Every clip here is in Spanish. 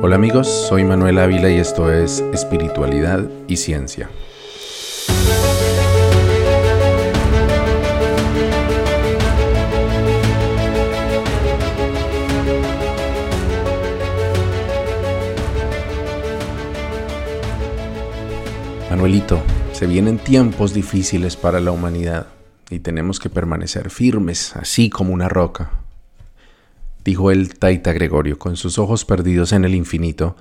Hola amigos, soy Manuel Ávila y esto es Espiritualidad y Ciencia. Manuelito, se vienen tiempos difíciles para la humanidad y tenemos que permanecer firmes, así como una roca dijo el taita Gregorio, con sus ojos perdidos en el infinito,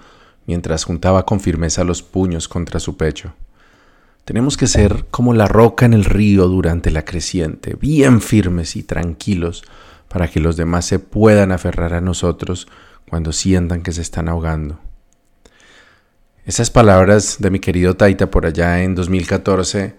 mientras juntaba con firmeza los puños contra su pecho. Tenemos que ser como la roca en el río durante la creciente, bien firmes y tranquilos, para que los demás se puedan aferrar a nosotros cuando sientan que se están ahogando. Esas palabras de mi querido Taita por allá en 2014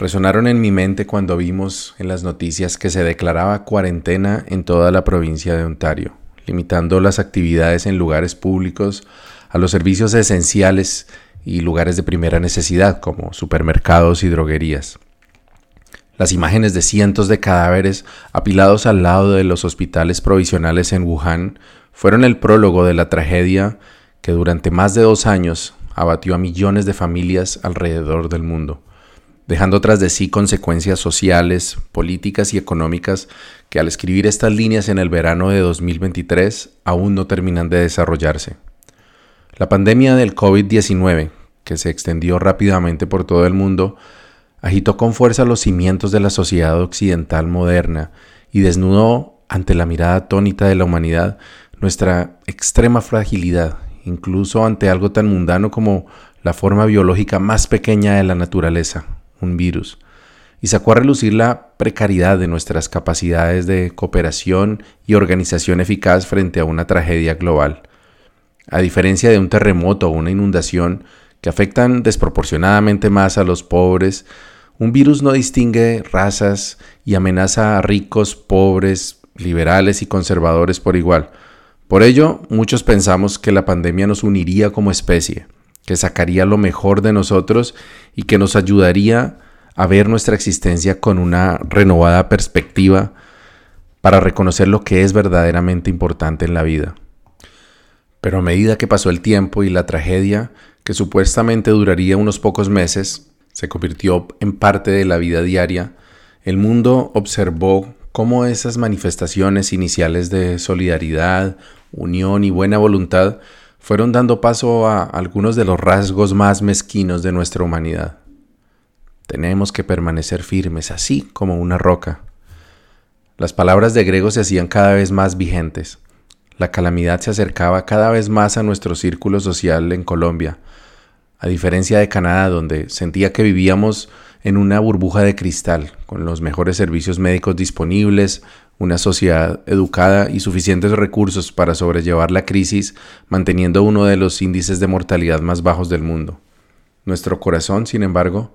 resonaron en mi mente cuando vimos en las noticias que se declaraba cuarentena en toda la provincia de Ontario, limitando las actividades en lugares públicos a los servicios esenciales y lugares de primera necesidad como supermercados y droguerías. Las imágenes de cientos de cadáveres apilados al lado de los hospitales provisionales en Wuhan fueron el prólogo de la tragedia que durante más de dos años abatió a millones de familias alrededor del mundo dejando tras de sí consecuencias sociales, políticas y económicas que al escribir estas líneas en el verano de 2023 aún no terminan de desarrollarse. La pandemia del COVID-19, que se extendió rápidamente por todo el mundo, agitó con fuerza los cimientos de la sociedad occidental moderna y desnudó ante la mirada atónita de la humanidad nuestra extrema fragilidad, incluso ante algo tan mundano como la forma biológica más pequeña de la naturaleza, un virus, y sacó a relucir la precariedad de nuestras capacidades de cooperación y organización eficaz frente a una tragedia global. A diferencia de un terremoto o una inundación que afectan desproporcionadamente más a los pobres, un virus no distingue razas y amenaza a ricos, pobres, liberales y conservadores por igual. Por ello, muchos pensamos que la pandemia nos uniría como especie que sacaría lo mejor de nosotros y que nos ayudaría a ver nuestra existencia con una renovada perspectiva para reconocer lo que es verdaderamente importante en la vida. Pero a medida que pasó el tiempo y la tragedia, que supuestamente duraría unos pocos meses, se convirtió en parte de la vida diaria, el mundo observó cómo esas manifestaciones iniciales de solidaridad, unión y buena voluntad fueron dando paso a algunos de los rasgos más mezquinos de nuestra humanidad. Tenemos que permanecer firmes, así como una roca. Las palabras de Grego se hacían cada vez más vigentes. La calamidad se acercaba cada vez más a nuestro círculo social en Colombia, a diferencia de Canadá, donde sentía que vivíamos en una burbuja de cristal, con los mejores servicios médicos disponibles, una sociedad educada y suficientes recursos para sobrellevar la crisis, manteniendo uno de los índices de mortalidad más bajos del mundo. Nuestro corazón, sin embargo,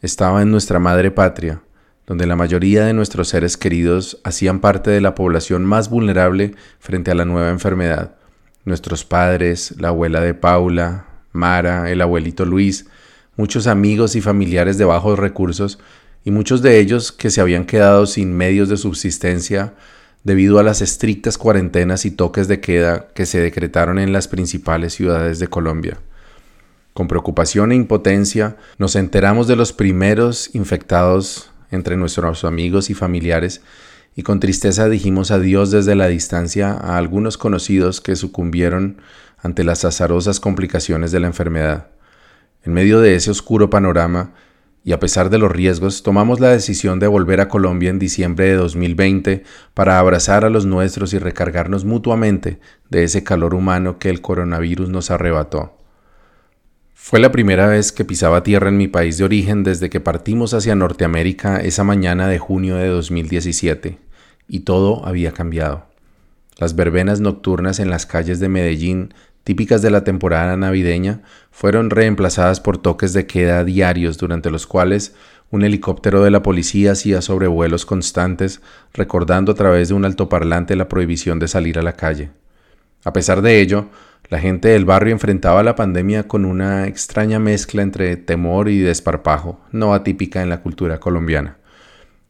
estaba en nuestra madre patria, donde la mayoría de nuestros seres queridos hacían parte de la población más vulnerable frente a la nueva enfermedad. Nuestros padres, la abuela de Paula, Mara, el abuelito Luis, muchos amigos y familiares de bajos recursos y muchos de ellos que se habían quedado sin medios de subsistencia debido a las estrictas cuarentenas y toques de queda que se decretaron en las principales ciudades de Colombia. Con preocupación e impotencia nos enteramos de los primeros infectados entre nuestros amigos y familiares y con tristeza dijimos adiós desde la distancia a algunos conocidos que sucumbieron ante las azarosas complicaciones de la enfermedad. En medio de ese oscuro panorama, y a pesar de los riesgos, tomamos la decisión de volver a Colombia en diciembre de 2020 para abrazar a los nuestros y recargarnos mutuamente de ese calor humano que el coronavirus nos arrebató. Fue la primera vez que pisaba tierra en mi país de origen desde que partimos hacia Norteamérica esa mañana de junio de 2017, y todo había cambiado. Las verbenas nocturnas en las calles de Medellín típicas de la temporada navideña, fueron reemplazadas por toques de queda diarios durante los cuales un helicóptero de la policía hacía sobrevuelos constantes, recordando a través de un altoparlante la prohibición de salir a la calle. A pesar de ello, la gente del barrio enfrentaba la pandemia con una extraña mezcla entre temor y desparpajo, no atípica en la cultura colombiana.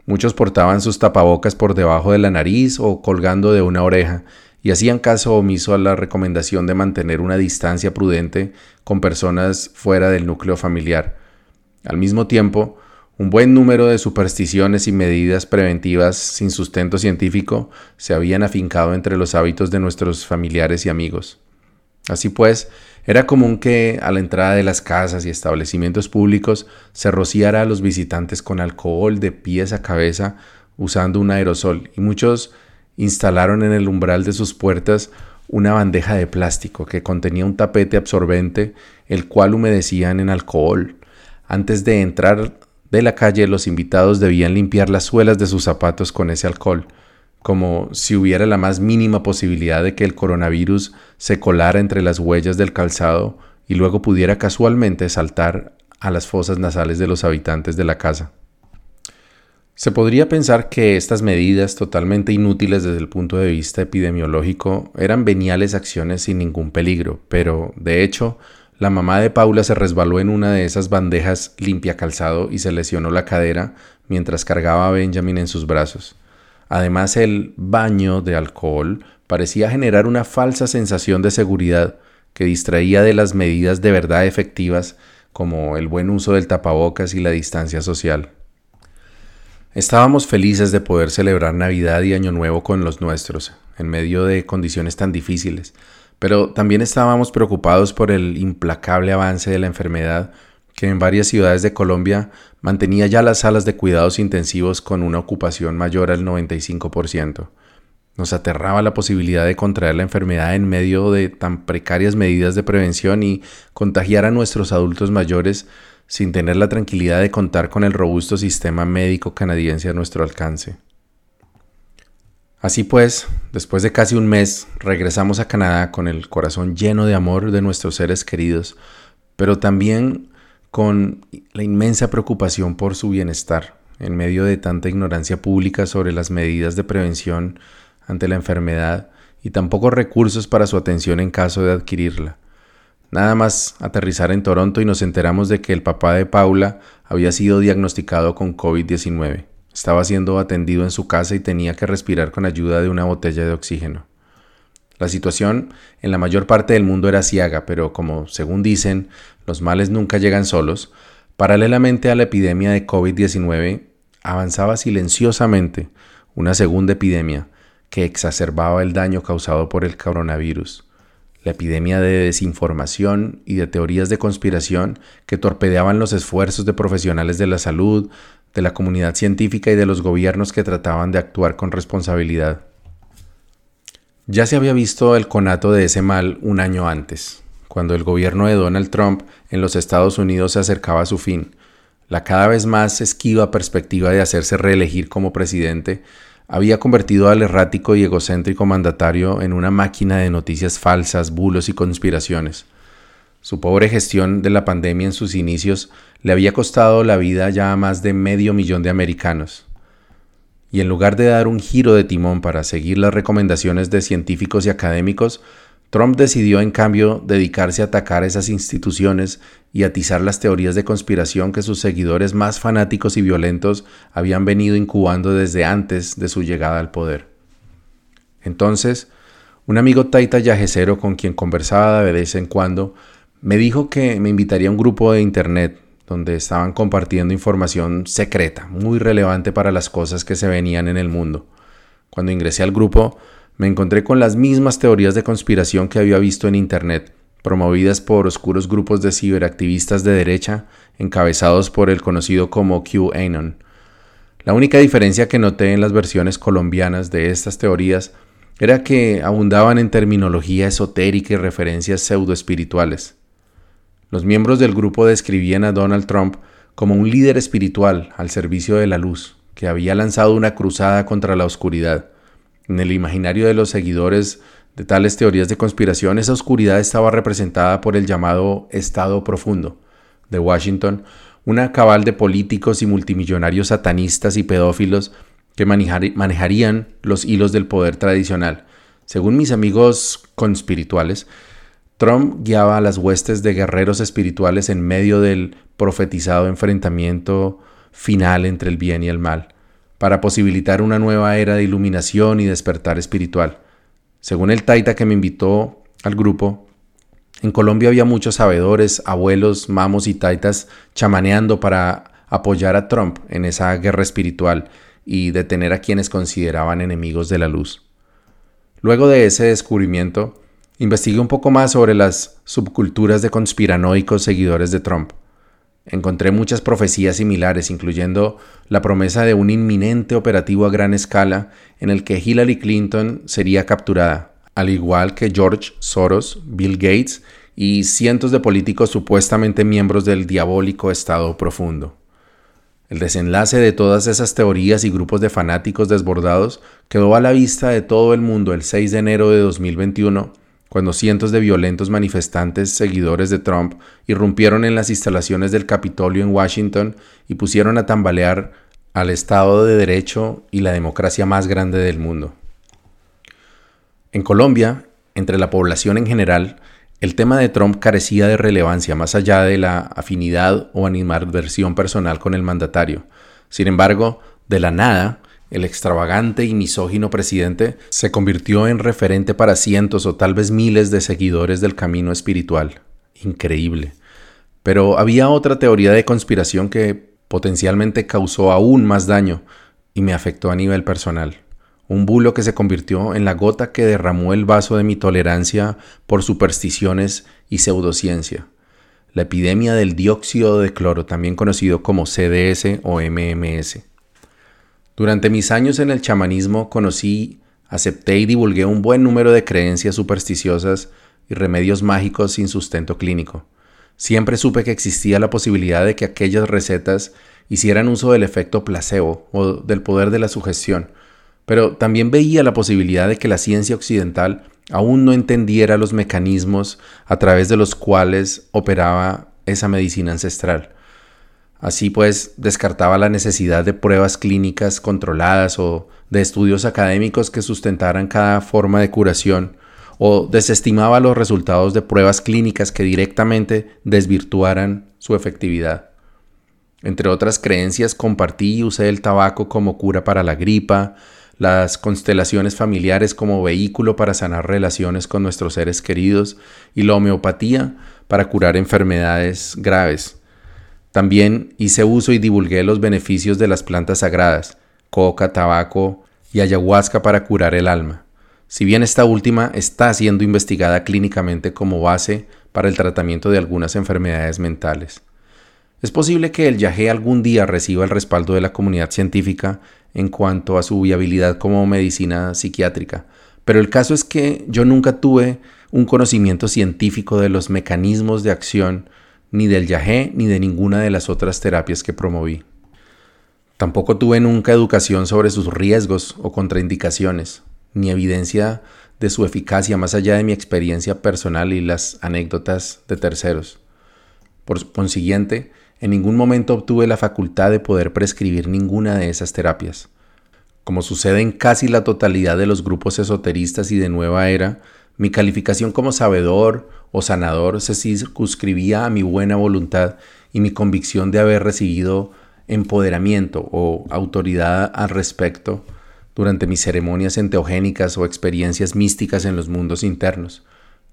Muchos portaban sus tapabocas por debajo de la nariz o colgando de una oreja, y hacían caso omiso a la recomendación de mantener una distancia prudente con personas fuera del núcleo familiar. Al mismo tiempo, un buen número de supersticiones y medidas preventivas sin sustento científico se habían afincado entre los hábitos de nuestros familiares y amigos. Así pues, era común que a la entrada de las casas y establecimientos públicos se rociara a los visitantes con alcohol de pies a cabeza usando un aerosol y muchos instalaron en el umbral de sus puertas una bandeja de plástico que contenía un tapete absorbente el cual humedecían en alcohol. Antes de entrar de la calle los invitados debían limpiar las suelas de sus zapatos con ese alcohol, como si hubiera la más mínima posibilidad de que el coronavirus se colara entre las huellas del calzado y luego pudiera casualmente saltar a las fosas nasales de los habitantes de la casa. Se podría pensar que estas medidas, totalmente inútiles desde el punto de vista epidemiológico, eran veniales acciones sin ningún peligro, pero, de hecho, la mamá de Paula se resbaló en una de esas bandejas limpia calzado y se lesionó la cadera mientras cargaba a Benjamin en sus brazos. Además, el baño de alcohol parecía generar una falsa sensación de seguridad que distraía de las medidas de verdad efectivas como el buen uso del tapabocas y la distancia social. Estábamos felices de poder celebrar Navidad y Año Nuevo con los nuestros, en medio de condiciones tan difíciles, pero también estábamos preocupados por el implacable avance de la enfermedad que en varias ciudades de Colombia mantenía ya las salas de cuidados intensivos con una ocupación mayor al 95%. Nos aterraba la posibilidad de contraer la enfermedad en medio de tan precarias medidas de prevención y contagiar a nuestros adultos mayores sin tener la tranquilidad de contar con el robusto sistema médico canadiense a nuestro alcance. Así pues, después de casi un mes, regresamos a Canadá con el corazón lleno de amor de nuestros seres queridos, pero también con la inmensa preocupación por su bienestar, en medio de tanta ignorancia pública sobre las medidas de prevención ante la enfermedad y tan pocos recursos para su atención en caso de adquirirla. Nada más aterrizar en Toronto y nos enteramos de que el papá de Paula había sido diagnosticado con COVID-19. Estaba siendo atendido en su casa y tenía que respirar con ayuda de una botella de oxígeno. La situación en la mayor parte del mundo era ciaga, pero como según dicen, los males nunca llegan solos, paralelamente a la epidemia de COVID-19 avanzaba silenciosamente una segunda epidemia que exacerbaba el daño causado por el coronavirus, la epidemia de desinformación y de teorías de conspiración que torpedeaban los esfuerzos de profesionales de la salud, de la comunidad científica y de los gobiernos que trataban de actuar con responsabilidad. Ya se había visto el conato de ese mal un año antes, cuando el gobierno de Donald Trump en los Estados Unidos se acercaba a su fin. La cada vez más esquiva perspectiva de hacerse reelegir como presidente había convertido al errático y egocéntrico mandatario en una máquina de noticias falsas, bulos y conspiraciones. Su pobre gestión de la pandemia en sus inicios le había costado la vida ya a más de medio millón de americanos. Y en lugar de dar un giro de timón para seguir las recomendaciones de científicos y académicos, Trump decidió en cambio dedicarse a atacar esas instituciones y atizar las teorías de conspiración que sus seguidores más fanáticos y violentos habían venido incubando desde antes de su llegada al poder. Entonces, un amigo taita yajecero con quien conversaba de vez en cuando me dijo que me invitaría a un grupo de internet donde estaban compartiendo información secreta, muy relevante para las cosas que se venían en el mundo. Cuando ingresé al grupo, me encontré con las mismas teorías de conspiración que había visto en internet, promovidas por oscuros grupos de ciberactivistas de derecha, encabezados por el conocido como QAnon. La única diferencia que noté en las versiones colombianas de estas teorías era que abundaban en terminología esotérica y referencias pseudoespirituales. Los miembros del grupo describían a Donald Trump como un líder espiritual al servicio de la luz, que había lanzado una cruzada contra la oscuridad. En el imaginario de los seguidores de tales teorías de conspiración, esa oscuridad estaba representada por el llamado Estado Profundo de Washington, una cabal de políticos y multimillonarios satanistas y pedófilos que manejarían los hilos del poder tradicional. Según mis amigos conspirituales, Trump guiaba a las huestes de guerreros espirituales en medio del profetizado enfrentamiento final entre el bien y el mal, para posibilitar una nueva era de iluminación y despertar espiritual. Según el Taita que me invitó al grupo, en Colombia había muchos sabedores, abuelos, mamos y taitas chamaneando para apoyar a Trump en esa guerra espiritual y detener a quienes consideraban enemigos de la luz. Luego de ese descubrimiento, investigué un poco más sobre las subculturas de conspiranoicos seguidores de Trump. Encontré muchas profecías similares, incluyendo la promesa de un inminente operativo a gran escala en el que Hillary Clinton sería capturada, al igual que George Soros, Bill Gates y cientos de políticos supuestamente miembros del diabólico Estado profundo. El desenlace de todas esas teorías y grupos de fanáticos desbordados quedó a la vista de todo el mundo el 6 de enero de 2021 cuando cientos de violentos manifestantes seguidores de Trump irrumpieron en las instalaciones del Capitolio en Washington y pusieron a tambalear al Estado de Derecho y la democracia más grande del mundo. En Colombia, entre la población en general, el tema de Trump carecía de relevancia más allá de la afinidad o animadversión personal con el mandatario. Sin embargo, de la nada, el extravagante y misógino presidente se convirtió en referente para cientos o tal vez miles de seguidores del camino espiritual. Increíble. Pero había otra teoría de conspiración que potencialmente causó aún más daño y me afectó a nivel personal. Un bulo que se convirtió en la gota que derramó el vaso de mi tolerancia por supersticiones y pseudociencia. La epidemia del dióxido de cloro, también conocido como CDS o MMS. Durante mis años en el chamanismo conocí, acepté y divulgué un buen número de creencias supersticiosas y remedios mágicos sin sustento clínico. Siempre supe que existía la posibilidad de que aquellas recetas hicieran uso del efecto placebo o del poder de la sugestión, pero también veía la posibilidad de que la ciencia occidental aún no entendiera los mecanismos a través de los cuales operaba esa medicina ancestral. Así pues, descartaba la necesidad de pruebas clínicas controladas o de estudios académicos que sustentaran cada forma de curación, o desestimaba los resultados de pruebas clínicas que directamente desvirtuaran su efectividad. Entre otras creencias, compartí y usé el tabaco como cura para la gripa, las constelaciones familiares como vehículo para sanar relaciones con nuestros seres queridos y la homeopatía para curar enfermedades graves. También hice uso y divulgué los beneficios de las plantas sagradas, coca, tabaco y ayahuasca para curar el alma. Si bien esta última está siendo investigada clínicamente como base para el tratamiento de algunas enfermedades mentales. Es posible que el yagé algún día reciba el respaldo de la comunidad científica en cuanto a su viabilidad como medicina psiquiátrica, pero el caso es que yo nunca tuve un conocimiento científico de los mecanismos de acción ni del yagé ni de ninguna de las otras terapias que promoví. Tampoco tuve nunca educación sobre sus riesgos o contraindicaciones, ni evidencia de su eficacia más allá de mi experiencia personal y las anécdotas de terceros. Por consiguiente, en ningún momento obtuve la facultad de poder prescribir ninguna de esas terapias. Como sucede en casi la totalidad de los grupos esoteristas y de nueva era, mi calificación como sabedor o sanador se circunscribía a mi buena voluntad y mi convicción de haber recibido empoderamiento o autoridad al respecto durante mis ceremonias enteogénicas o experiencias místicas en los mundos internos.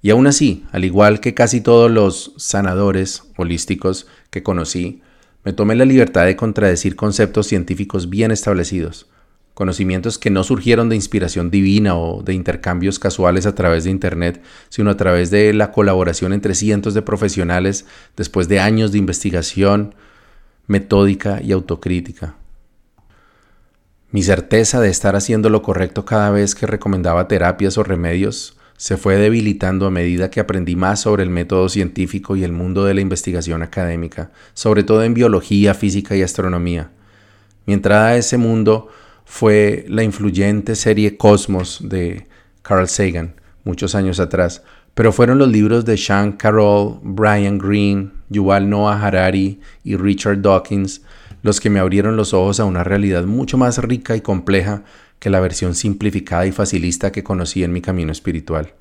Y aún así, al igual que casi todos los sanadores holísticos que conocí, me tomé la libertad de contradecir conceptos científicos bien establecidos, conocimientos que no surgieron de inspiración divina o de intercambios casuales a través de Internet, sino a través de la colaboración entre cientos de profesionales después de años de investigación metódica y autocrítica. Mi certeza de estar haciendo lo correcto cada vez que recomendaba terapias o remedios se fue debilitando a medida que aprendí más sobre el método científico y el mundo de la investigación académica, sobre todo en biología, física y astronomía. Mi entrada a ese mundo fue la influyente serie Cosmos de Carl Sagan, muchos años atrás, pero fueron los libros de Sean Carroll, Brian Greene, Yuval Noah Harari y Richard Dawkins los que me abrieron los ojos a una realidad mucho más rica y compleja que la versión simplificada y facilista que conocí en mi camino espiritual.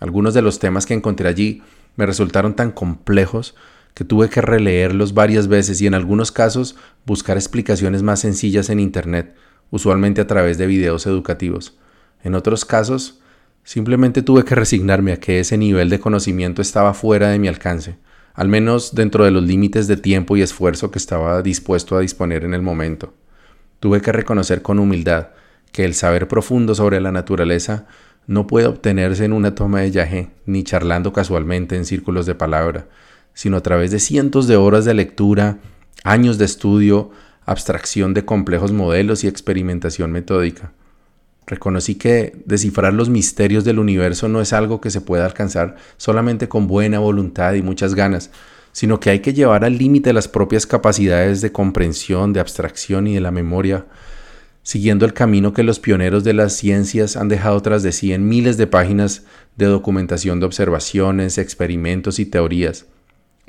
Algunos de los temas que encontré allí me resultaron tan complejos que tuve que releerlos varias veces y en algunos casos buscar explicaciones más sencillas en Internet usualmente a través de videos educativos. En otros casos, Simplemente tuve que resignarme a que ese nivel de conocimiento estaba fuera de mi alcance, al menos dentro de los límites de tiempo y esfuerzo que estaba dispuesto a disponer en el momento. Tuve que reconocer con humildad que el saber profundo sobre la naturaleza no puede obtenerse en una toma de yaje ni charlando casualmente en círculos de palabra, sino a través de cientos de horas de lectura, años de estudio, abstracción de complejos modelos y experimentación metódica. Reconocí que descifrar los misterios del universo no es algo que se pueda alcanzar solamente con buena voluntad y muchas ganas, sino que hay que llevar al límite las propias capacidades de comprensión, de abstracción y de la memoria, siguiendo el camino que los pioneros de las ciencias han dejado tras de sí en miles de páginas de documentación de observaciones, experimentos y teorías.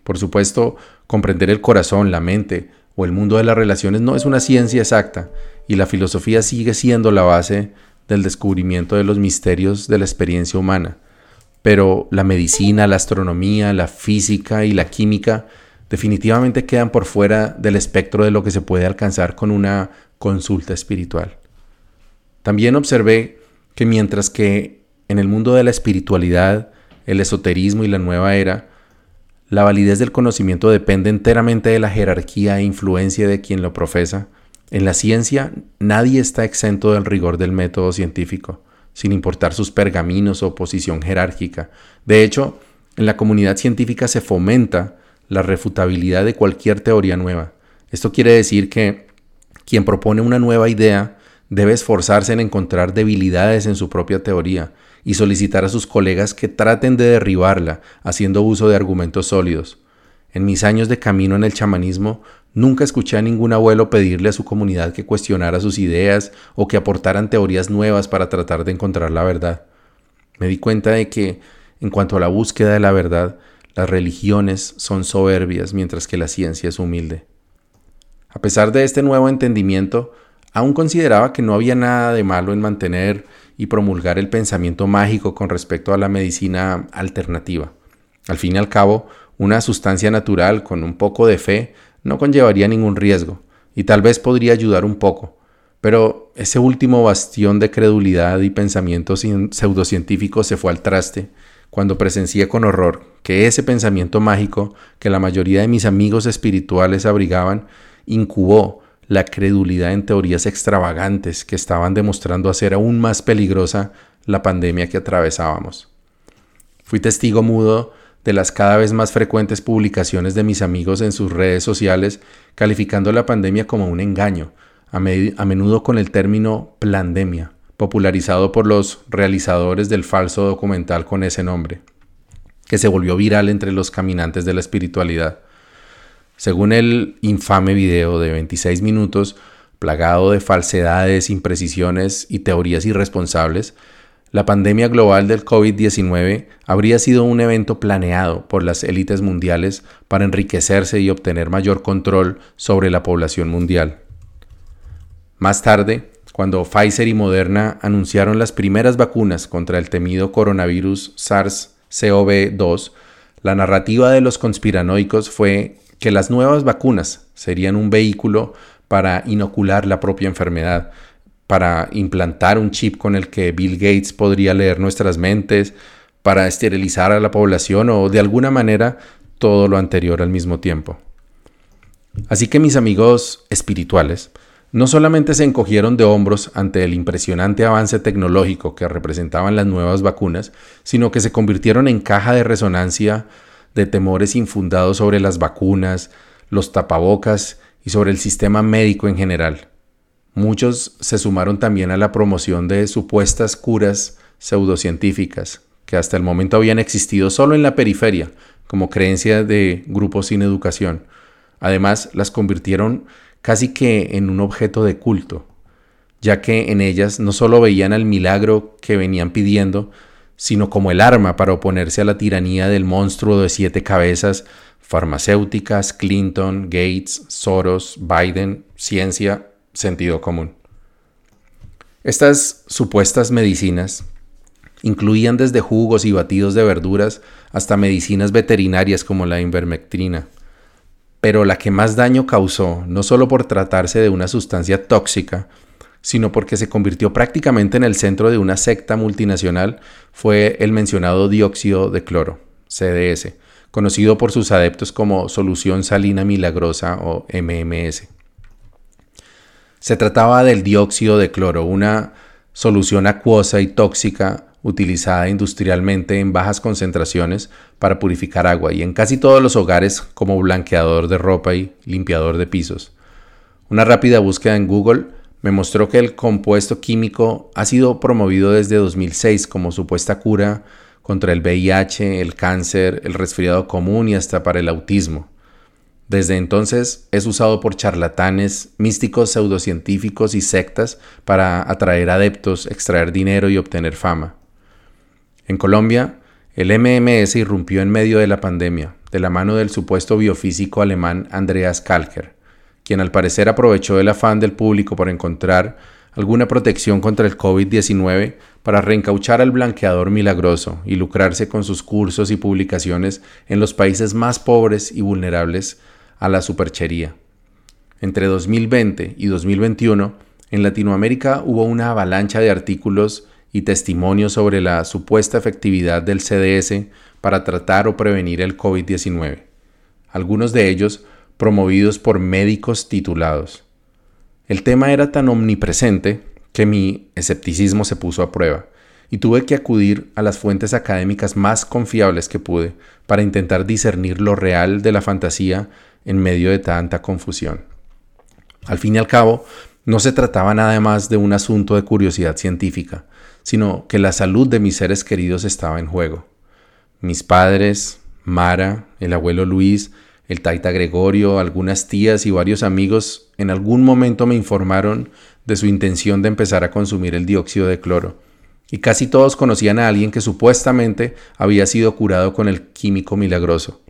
Por supuesto, comprender el corazón, la mente o el mundo de las relaciones no es una ciencia exacta, y la filosofía sigue siendo la base del descubrimiento de los misterios de la experiencia humana. Pero la medicina, la astronomía, la física y la química definitivamente quedan por fuera del espectro de lo que se puede alcanzar con una consulta espiritual. También observé que mientras que en el mundo de la espiritualidad, el esoterismo y la nueva era, la validez del conocimiento depende enteramente de la jerarquía e influencia de quien lo profesa, en la ciencia nadie está exento del rigor del método científico, sin importar sus pergaminos o posición jerárquica. De hecho, en la comunidad científica se fomenta la refutabilidad de cualquier teoría nueva. Esto quiere decir que quien propone una nueva idea debe esforzarse en encontrar debilidades en su propia teoría y solicitar a sus colegas que traten de derribarla haciendo uso de argumentos sólidos. En mis años de camino en el chamanismo Nunca escuché a ningún abuelo pedirle a su comunidad que cuestionara sus ideas o que aportaran teorías nuevas para tratar de encontrar la verdad. Me di cuenta de que, en cuanto a la búsqueda de la verdad, las religiones son soberbias mientras que la ciencia es humilde. A pesar de este nuevo entendimiento, aún consideraba que no había nada de malo en mantener y promulgar el pensamiento mágico con respecto a la medicina alternativa. Al fin y al cabo, una sustancia natural con un poco de fe no conllevaría ningún riesgo y tal vez podría ayudar un poco, pero ese último bastión de credulidad y pensamiento pseudocientífico se fue al traste cuando presencié con horror que ese pensamiento mágico que la mayoría de mis amigos espirituales abrigaban incubó la credulidad en teorías extravagantes que estaban demostrando hacer aún más peligrosa la pandemia que atravesábamos. Fui testigo mudo de las cada vez más frecuentes publicaciones de mis amigos en sus redes sociales calificando la pandemia como un engaño, a, menudo con el término plandemia, popularizado por los realizadores del falso documental con ese nombre, que se volvió viral entre los caminantes de la espiritualidad. Según el infame video de 26 minutos, plagado de falsedades, imprecisiones y teorías irresponsables, la pandemia global del COVID-19 habría sido un evento planeado por las élites mundiales para enriquecerse y obtener mayor control sobre la población mundial. Más tarde, cuando Pfizer y Moderna anunciaron las primeras vacunas contra el temido coronavirus SARS-CoV-2, la narrativa de los conspiranoicos fue que las nuevas vacunas serían un vehículo para inocular la propia enfermedad, para implantar un chip con el que Bill Gates podría leer nuestras mentes, para esterilizar a la población o de alguna manera todo lo anterior al mismo tiempo. Así que mis amigos espirituales no solamente se encogieron de hombros ante el impresionante avance tecnológico que representaban las nuevas vacunas, sino que se convirtieron en caja de resonancia de temores infundados sobre las vacunas, los tapabocas y sobre el sistema médico en general. Muchos se sumaron también a la promoción de supuestas curas pseudocientíficas, que hasta el momento habían existido solo en la periferia, como creencia de grupos sin educación. Además, las convirtieron casi que en un objeto de culto, ya que en ellas no solo veían al milagro que venían pidiendo, sino como el arma para oponerse a la tiranía del monstruo de siete cabezas, farmacéuticas, Clinton, Gates, Soros, Biden, ciencia sentido común. Estas supuestas medicinas incluían desde jugos y batidos de verduras hasta medicinas veterinarias como la invermectrina. Pero la que más daño causó, no solo por tratarse de una sustancia tóxica, sino porque se convirtió prácticamente en el centro de una secta multinacional, fue el mencionado dióxido de cloro, CDS, conocido por sus adeptos como solución salina milagrosa o MMS. Se trataba del dióxido de cloro, una solución acuosa y tóxica utilizada industrialmente en bajas concentraciones para purificar agua y en casi todos los hogares como blanqueador de ropa y limpiador de pisos. Una rápida búsqueda en Google me mostró que el compuesto químico ha sido promovido desde 2006 como supuesta cura contra el VIH, el cáncer, el resfriado común y hasta para el autismo. Desde entonces es usado por charlatanes, místicos pseudocientíficos y sectas para atraer adeptos, extraer dinero y obtener fama. En Colombia, el MMS irrumpió en medio de la pandemia, de la mano del supuesto biofísico alemán Andreas Kalker, quien al parecer aprovechó el afán del público por encontrar alguna protección contra el COVID-19 para reencauchar al blanqueador milagroso y lucrarse con sus cursos y publicaciones en los países más pobres y vulnerables a la superchería. Entre 2020 y 2021, en Latinoamérica hubo una avalancha de artículos y testimonios sobre la supuesta efectividad del CDS para tratar o prevenir el COVID-19, algunos de ellos promovidos por médicos titulados. El tema era tan omnipresente que mi escepticismo se puso a prueba y tuve que acudir a las fuentes académicas más confiables que pude para intentar discernir lo real de la fantasía en medio de tanta confusión. Al fin y al cabo, no se trataba nada más de un asunto de curiosidad científica, sino que la salud de mis seres queridos estaba en juego. Mis padres, Mara, el abuelo Luis, el taita Gregorio, algunas tías y varios amigos en algún momento me informaron de su intención de empezar a consumir el dióxido de cloro, y casi todos conocían a alguien que supuestamente había sido curado con el químico milagroso.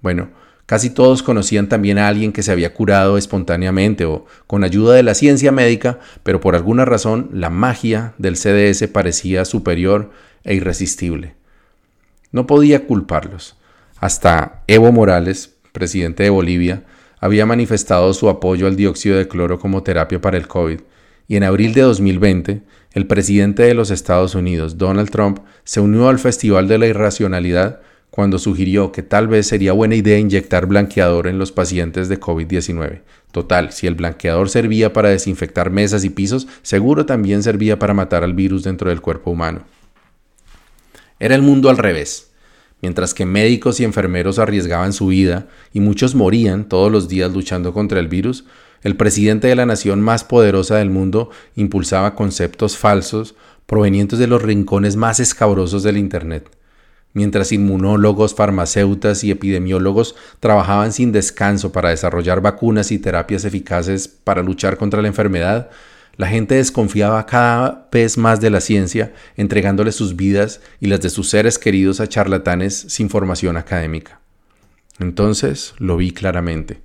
Bueno, Casi todos conocían también a alguien que se había curado espontáneamente o con ayuda de la ciencia médica, pero por alguna razón la magia del CDS parecía superior e irresistible. No podía culparlos. Hasta Evo Morales, presidente de Bolivia, había manifestado su apoyo al dióxido de cloro como terapia para el COVID, y en abril de 2020, el presidente de los Estados Unidos, Donald Trump, se unió al Festival de la Irracionalidad cuando sugirió que tal vez sería buena idea inyectar blanqueador en los pacientes de COVID-19. Total, si el blanqueador servía para desinfectar mesas y pisos, seguro también servía para matar al virus dentro del cuerpo humano. Era el mundo al revés. Mientras que médicos y enfermeros arriesgaban su vida y muchos morían todos los días luchando contra el virus, el presidente de la nación más poderosa del mundo impulsaba conceptos falsos provenientes de los rincones más escabrosos del Internet. Mientras inmunólogos, farmacéutas y epidemiólogos trabajaban sin descanso para desarrollar vacunas y terapias eficaces para luchar contra la enfermedad, la gente desconfiaba cada vez más de la ciencia, entregándole sus vidas y las de sus seres queridos a charlatanes sin formación académica. Entonces lo vi claramente.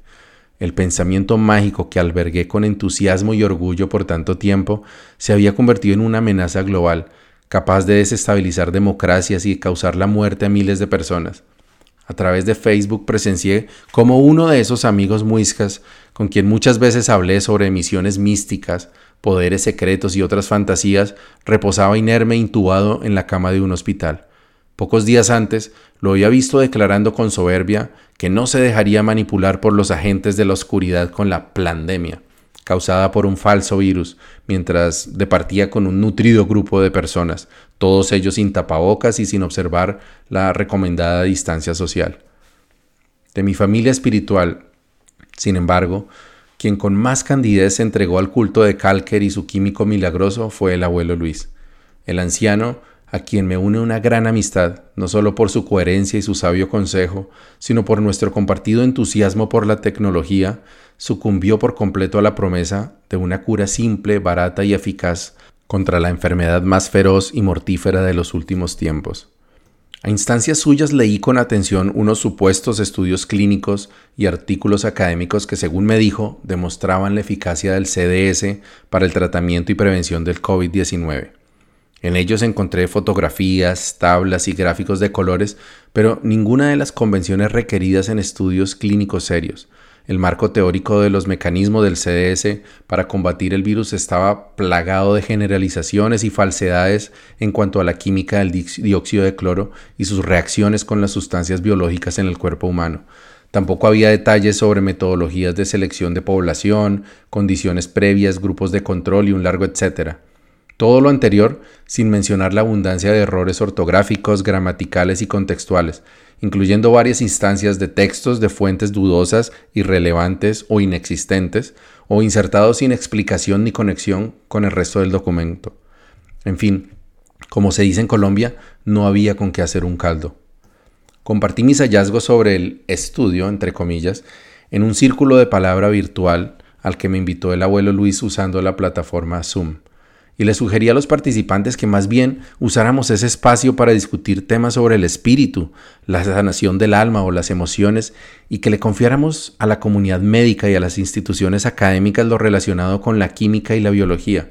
El pensamiento mágico que albergué con entusiasmo y orgullo por tanto tiempo se había convertido en una amenaza global capaz de desestabilizar democracias y causar la muerte a miles de personas. A través de Facebook presencié como uno de esos amigos muiscas, con quien muchas veces hablé sobre misiones místicas, poderes secretos y otras fantasías, reposaba inerme intubado en la cama de un hospital. Pocos días antes lo había visto declarando con soberbia que no se dejaría manipular por los agentes de la oscuridad con la pandemia causada por un falso virus, mientras departía con un nutrido grupo de personas, todos ellos sin tapabocas y sin observar la recomendada distancia social. De mi familia espiritual, sin embargo, quien con más candidez se entregó al culto de Calker y su químico milagroso fue el abuelo Luis. El anciano a quien me une una gran amistad, no solo por su coherencia y su sabio consejo, sino por nuestro compartido entusiasmo por la tecnología, sucumbió por completo a la promesa de una cura simple, barata y eficaz contra la enfermedad más feroz y mortífera de los últimos tiempos. A instancias suyas leí con atención unos supuestos estudios clínicos y artículos académicos que, según me dijo, demostraban la eficacia del CDS para el tratamiento y prevención del COVID-19. En ellos encontré fotografías, tablas y gráficos de colores, pero ninguna de las convenciones requeridas en estudios clínicos serios. El marco teórico de los mecanismos del CDS para combatir el virus estaba plagado de generalizaciones y falsedades en cuanto a la química del dióxido de cloro y sus reacciones con las sustancias biológicas en el cuerpo humano. Tampoco había detalles sobre metodologías de selección de población, condiciones previas, grupos de control y un largo etcétera. Todo lo anterior sin mencionar la abundancia de errores ortográficos, gramaticales y contextuales, incluyendo varias instancias de textos de fuentes dudosas, irrelevantes o inexistentes, o insertados sin explicación ni conexión con el resto del documento. En fin, como se dice en Colombia, no había con qué hacer un caldo. Compartí mis hallazgos sobre el estudio, entre comillas, en un círculo de palabra virtual al que me invitó el abuelo Luis usando la plataforma Zoom y le sugerí a los participantes que más bien usáramos ese espacio para discutir temas sobre el espíritu, la sanación del alma o las emociones y que le confiáramos a la comunidad médica y a las instituciones académicas lo relacionado con la química y la biología.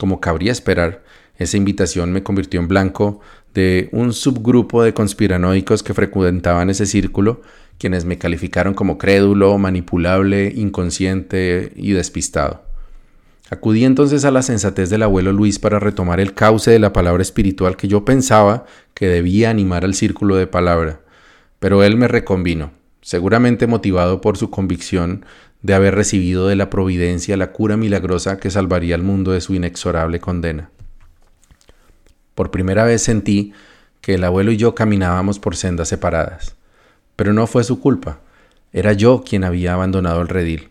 Como cabría esperar, esa invitación me convirtió en blanco de un subgrupo de conspiranoicos que frecuentaban ese círculo, quienes me calificaron como crédulo, manipulable, inconsciente y despistado. Acudí entonces a la sensatez del abuelo Luis para retomar el cauce de la palabra espiritual que yo pensaba que debía animar al círculo de palabra, pero él me reconvino, seguramente motivado por su convicción de haber recibido de la providencia la cura milagrosa que salvaría al mundo de su inexorable condena. Por primera vez sentí que el abuelo y yo caminábamos por sendas separadas, pero no fue su culpa, era yo quien había abandonado el redil.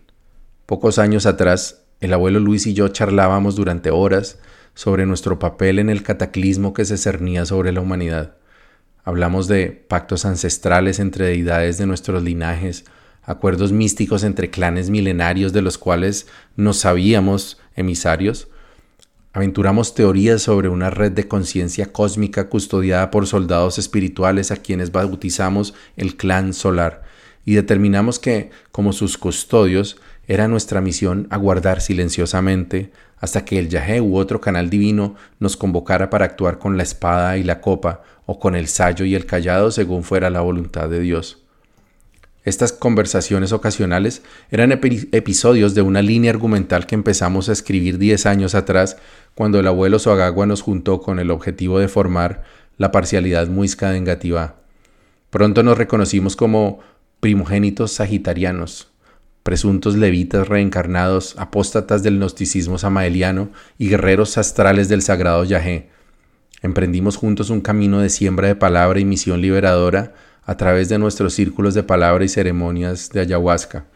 Pocos años atrás el abuelo Luis y yo charlábamos durante horas sobre nuestro papel en el cataclismo que se cernía sobre la humanidad. Hablamos de pactos ancestrales entre deidades de nuestros linajes, acuerdos místicos entre clanes milenarios de los cuales nos sabíamos emisarios. Aventuramos teorías sobre una red de conciencia cósmica custodiada por soldados espirituales a quienes bautizamos el clan solar y determinamos que, como sus custodios, era nuestra misión aguardar silenciosamente hasta que el Yahé u otro canal divino nos convocara para actuar con la espada y la copa o con el sayo y el callado según fuera la voluntad de Dios. Estas conversaciones ocasionales eran episodios de una línea argumental que empezamos a escribir diez años atrás cuando el abuelo Soagagua nos juntó con el objetivo de formar la parcialidad muisca de Engativá. Pronto nos reconocimos como primogénitos sagitarianos, presuntos levitas reencarnados, apóstatas del gnosticismo samaeliano y guerreros astrales del sagrado Yahé. Emprendimos juntos un camino de siembra de palabra y misión liberadora a través de nuestros círculos de palabra y ceremonias de ayahuasca.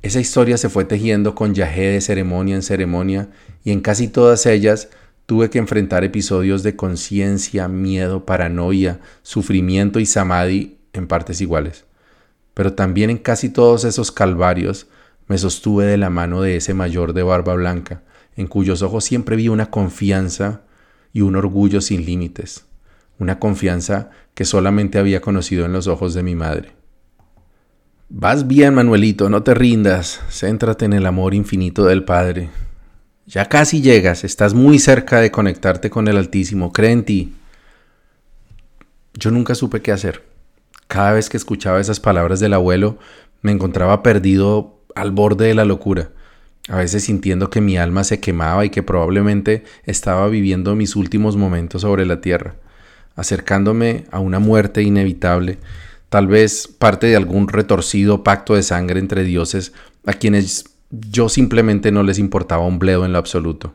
Esa historia se fue tejiendo con Yahé de ceremonia en ceremonia y en casi todas ellas tuve que enfrentar episodios de conciencia, miedo, paranoia, sufrimiento y samadhi en partes iguales pero también en casi todos esos calvarios me sostuve de la mano de ese mayor de barba blanca, en cuyos ojos siempre vi una confianza y un orgullo sin límites, una confianza que solamente había conocido en los ojos de mi madre. Vas bien, Manuelito, no te rindas, céntrate en el amor infinito del Padre. Ya casi llegas, estás muy cerca de conectarte con el Altísimo, cree en ti. Yo nunca supe qué hacer. Cada vez que escuchaba esas palabras del abuelo, me encontraba perdido al borde de la locura, a veces sintiendo que mi alma se quemaba y que probablemente estaba viviendo mis últimos momentos sobre la tierra, acercándome a una muerte inevitable, tal vez parte de algún retorcido pacto de sangre entre dioses a quienes yo simplemente no les importaba un bledo en lo absoluto.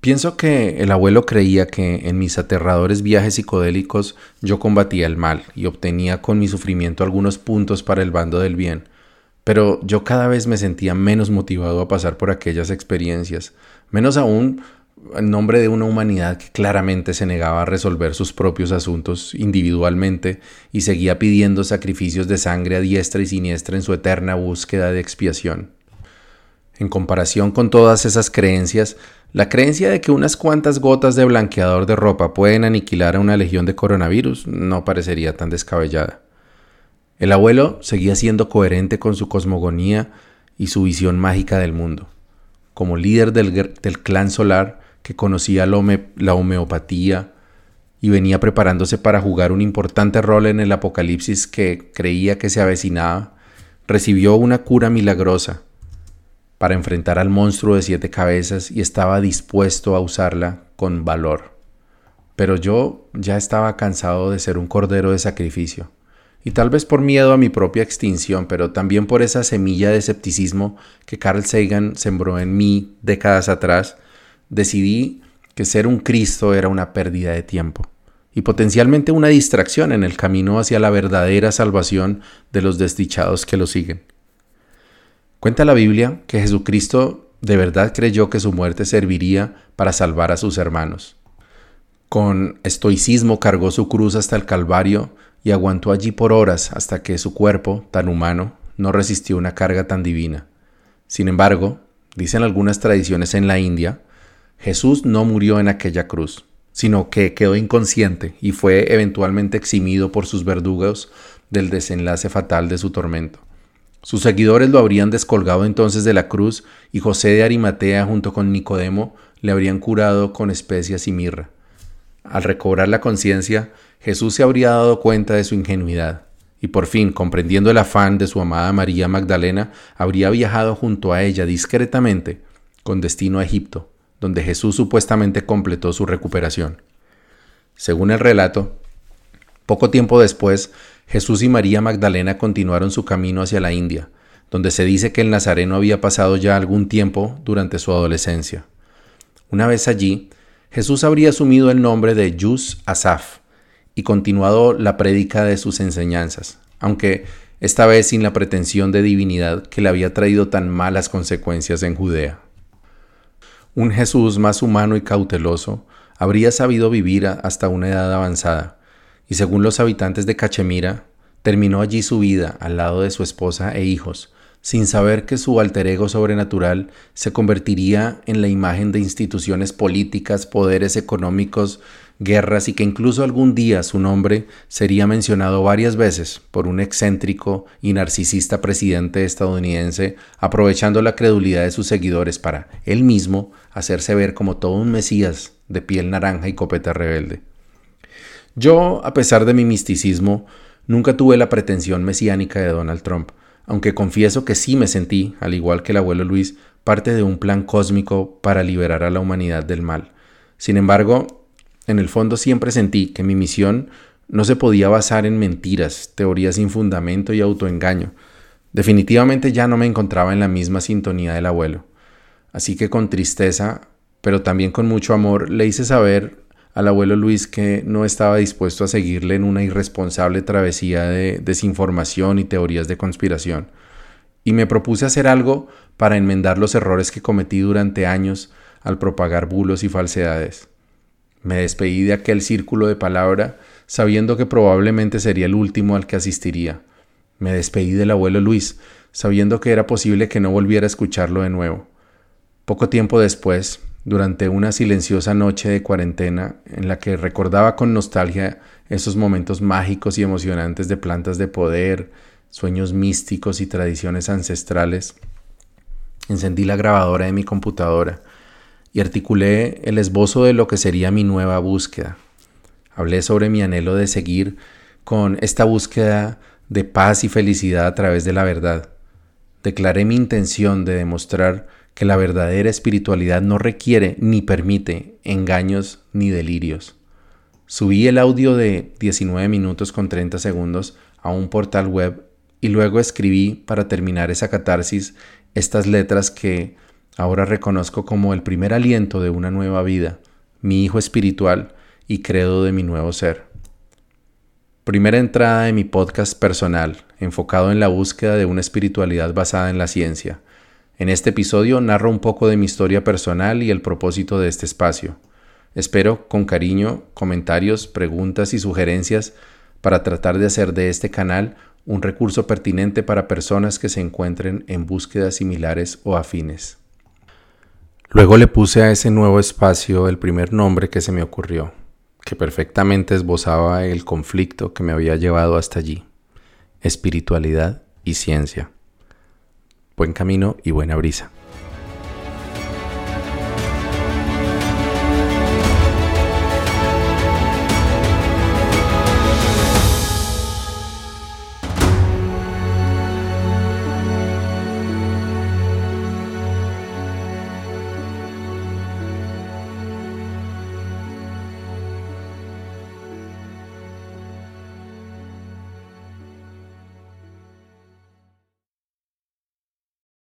Pienso que el abuelo creía que en mis aterradores viajes psicodélicos yo combatía el mal y obtenía con mi sufrimiento algunos puntos para el bando del bien, pero yo cada vez me sentía menos motivado a pasar por aquellas experiencias, menos aún en nombre de una humanidad que claramente se negaba a resolver sus propios asuntos individualmente y seguía pidiendo sacrificios de sangre a diestra y siniestra en su eterna búsqueda de expiación. En comparación con todas esas creencias, la creencia de que unas cuantas gotas de blanqueador de ropa pueden aniquilar a una legión de coronavirus no parecería tan descabellada. El abuelo seguía siendo coherente con su cosmogonía y su visión mágica del mundo. Como líder del, clan solar que conocía la homeopatía y venía preparándose para jugar un importante rol en el apocalipsis que creía que se avecinaba, recibió una cura milagrosa para enfrentar al monstruo de siete cabezas y estaba dispuesto a usarla con valor. Pero yo ya estaba cansado de ser un cordero de sacrificio, y tal vez por miedo a mi propia extinción, pero también por esa semilla de escepticismo que Carl Sagan sembró en mí décadas atrás, decidí que ser un Cristo era una pérdida de tiempo y potencialmente una distracción en el camino hacia la verdadera salvación de los desdichados que lo siguen. Cuenta la Biblia que Jesucristo de verdad creyó que su muerte serviría para salvar a sus hermanos. Con estoicismo cargó su cruz hasta el Calvario y aguantó allí por horas hasta que su cuerpo, tan humano, no resistió una carga tan divina. Sin embargo, dicen algunas tradiciones en la India, Jesús no murió en aquella cruz sino que quedó inconsciente y fue eventualmente eximido por sus verdugos del desenlace fatal de su tormento. Sus seguidores lo habrían descolgado entonces de la cruz y José de Arimatea junto con Nicodemo le habrían curado con especias y mirra. Al recobrar la conciencia, Jesús se habría dado cuenta de su ingenuidad y por fin, comprendiendo el afán de su amada María Magdalena, habría viajado junto a ella discretamente con destino a Egipto, donde Jesús supuestamente completó su recuperación. Según el relato, poco tiempo después, Jesús y María Magdalena continuaron su camino hacia la India, donde se dice que el Nazareno había pasado ya algún tiempo durante su adolescencia. Una vez allí, Jesús habría asumido el nombre de Yus Asaf y continuado la prédica de sus enseñanzas, aunque esta vez sin la pretensión de divinidad que le había traído tan malas consecuencias en Judea. Un Jesús más humano y cauteloso habría sabido vivir hasta una edad avanzada, y según los habitantes de Cachemira, terminó allí su vida al lado de su esposa e hijos, sin saber que su alter ego sobrenatural se convertiría en la imagen de instituciones políticas, poderes económicos, guerras y que incluso algún día su nombre sería mencionado varias veces por un excéntrico y narcisista presidente estadounidense, aprovechando la credulidad de sus seguidores para él mismo hacerse ver como todo un mesías de piel naranja y copeta rebelde. Yo, a pesar de mi misticismo, nunca tuve la pretensión mesiánica de Donald Trump, aunque confieso que sí me sentí, al igual que el abuelo Luis, parte de un plan cósmico para liberar a la humanidad del mal. Sin embargo, en el fondo siempre sentí que mi misión no se podía basar en mentiras, teorías sin fundamento y autoengaño. Definitivamente ya no me encontraba en la misma sintonía del abuelo. Así que con tristeza, pero también con mucho amor, le hice saber al abuelo Luis que no estaba dispuesto a seguirle en una irresponsable travesía de desinformación y teorías de conspiración, y me propuse hacer algo para enmendar los errores que cometí durante años al propagar bulos y falsedades. Me despedí de aquel círculo de palabra sabiendo que probablemente sería el último al que asistiría. Me despedí del abuelo Luis, sabiendo que era posible que no volviera a escucharlo de nuevo. Poco tiempo después, durante una silenciosa noche de cuarentena en la que recordaba con nostalgia esos momentos mágicos y emocionantes de plantas de poder, sueños místicos y tradiciones ancestrales, encendí la grabadora de mi computadora y articulé el esbozo de lo que sería mi nueva búsqueda. Hablé sobre mi anhelo de seguir con esta búsqueda de paz y felicidad a través de la verdad. Declaré mi intención de demostrar que la verdadera espiritualidad no requiere ni permite engaños ni delirios. Subí el audio de 19 minutos con 30 segundos a un portal web y luego escribí para terminar esa catarsis estas letras que ahora reconozco como el primer aliento de una nueva vida, mi hijo espiritual y credo de mi nuevo ser. Primera entrada de mi podcast personal, enfocado en la búsqueda de una espiritualidad basada en la ciencia, en este episodio narro un poco de mi historia personal y el propósito de este espacio. Espero con cariño, comentarios, preguntas y sugerencias para tratar de hacer de este canal un recurso pertinente para personas que se encuentren en búsquedas similares o afines. Luego le puse a ese nuevo espacio el primer nombre que se me ocurrió, que perfectamente esbozaba el conflicto que me había llevado hasta allí, espiritualidad y ciencia. Buen camino y buena brisa.